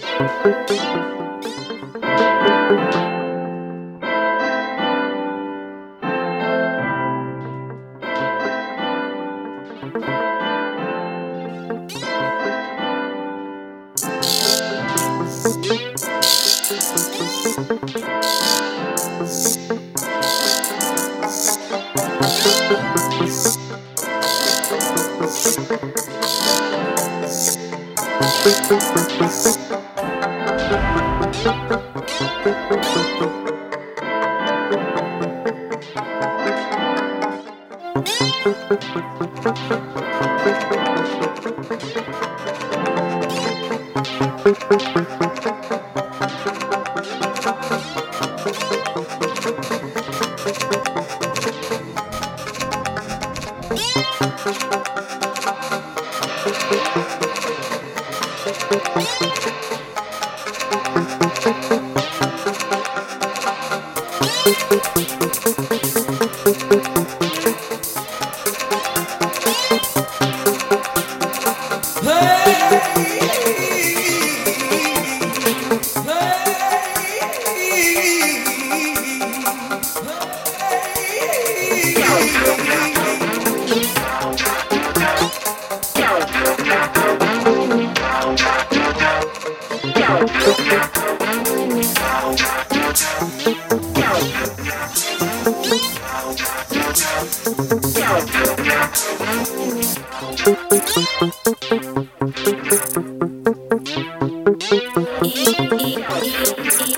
thank you. Eat, eat, eat, eat, eat.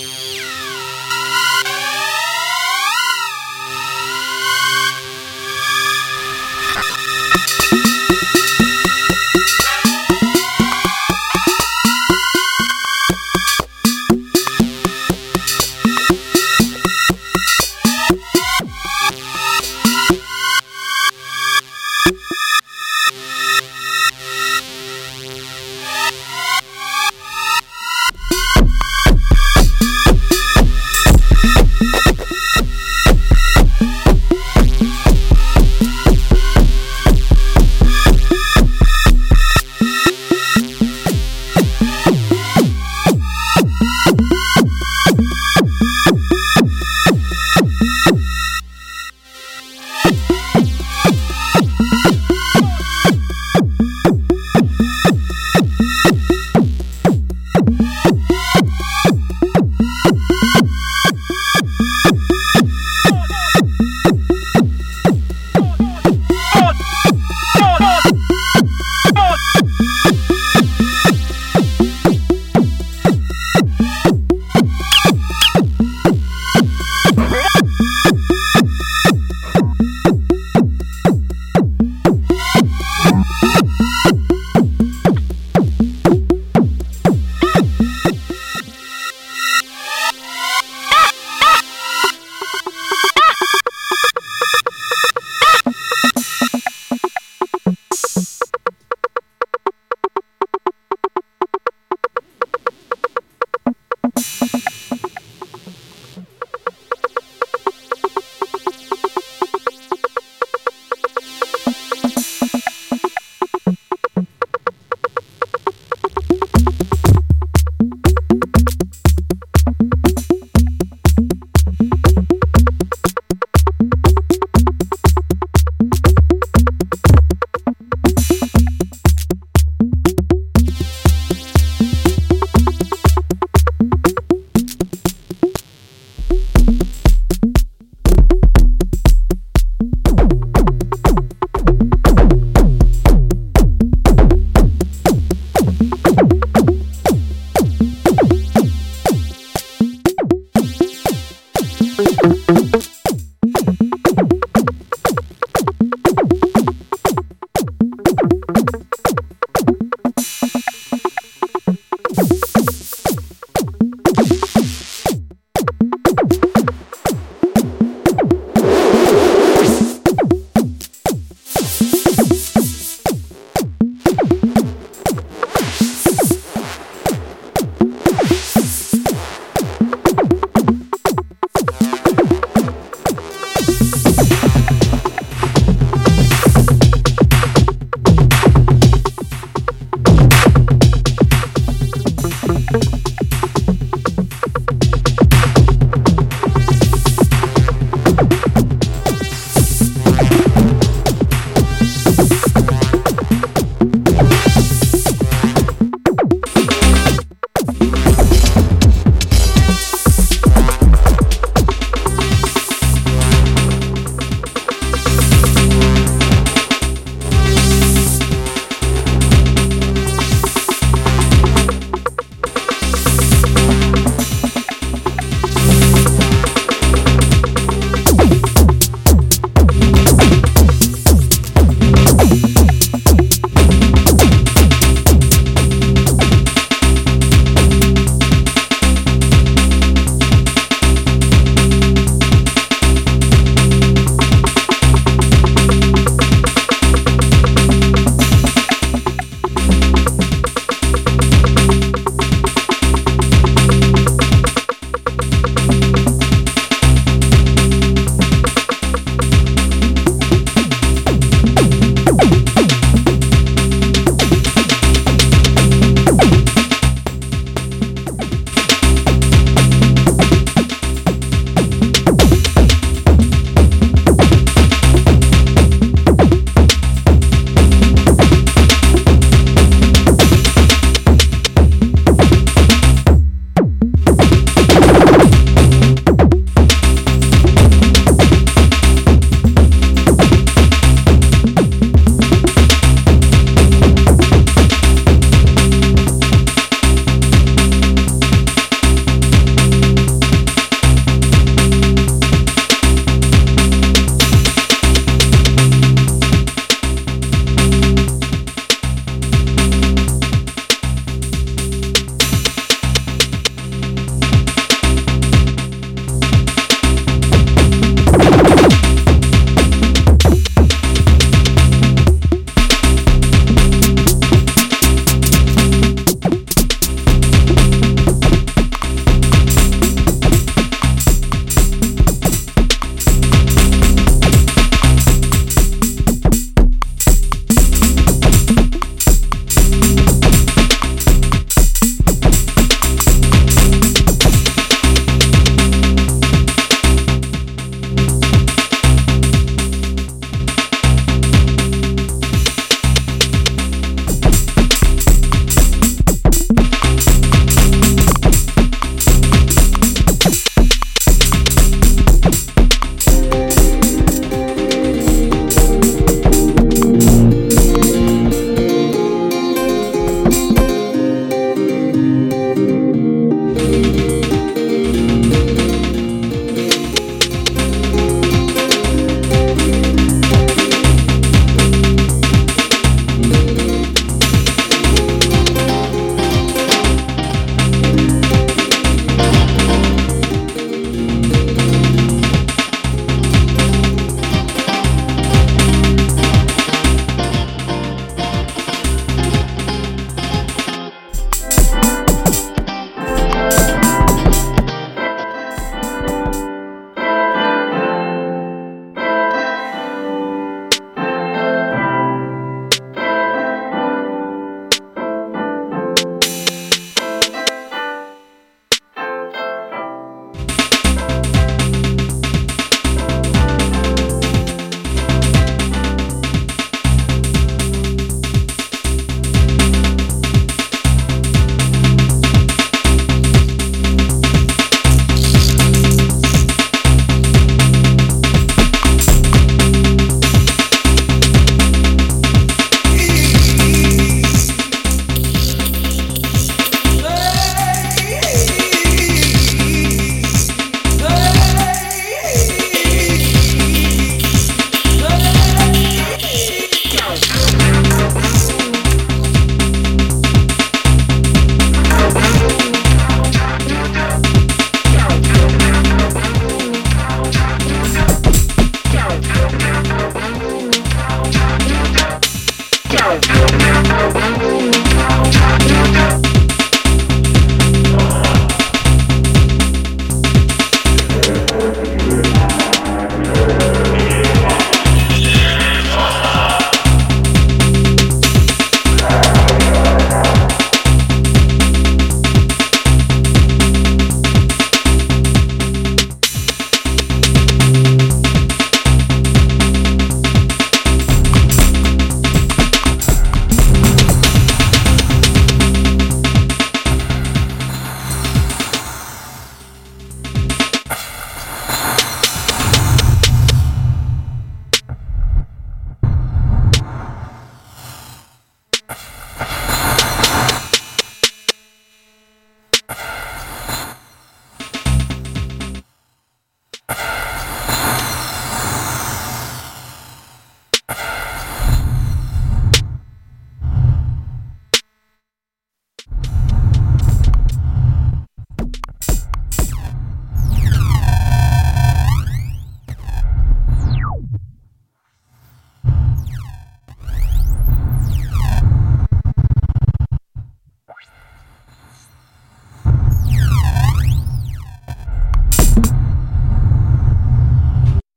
Yeah.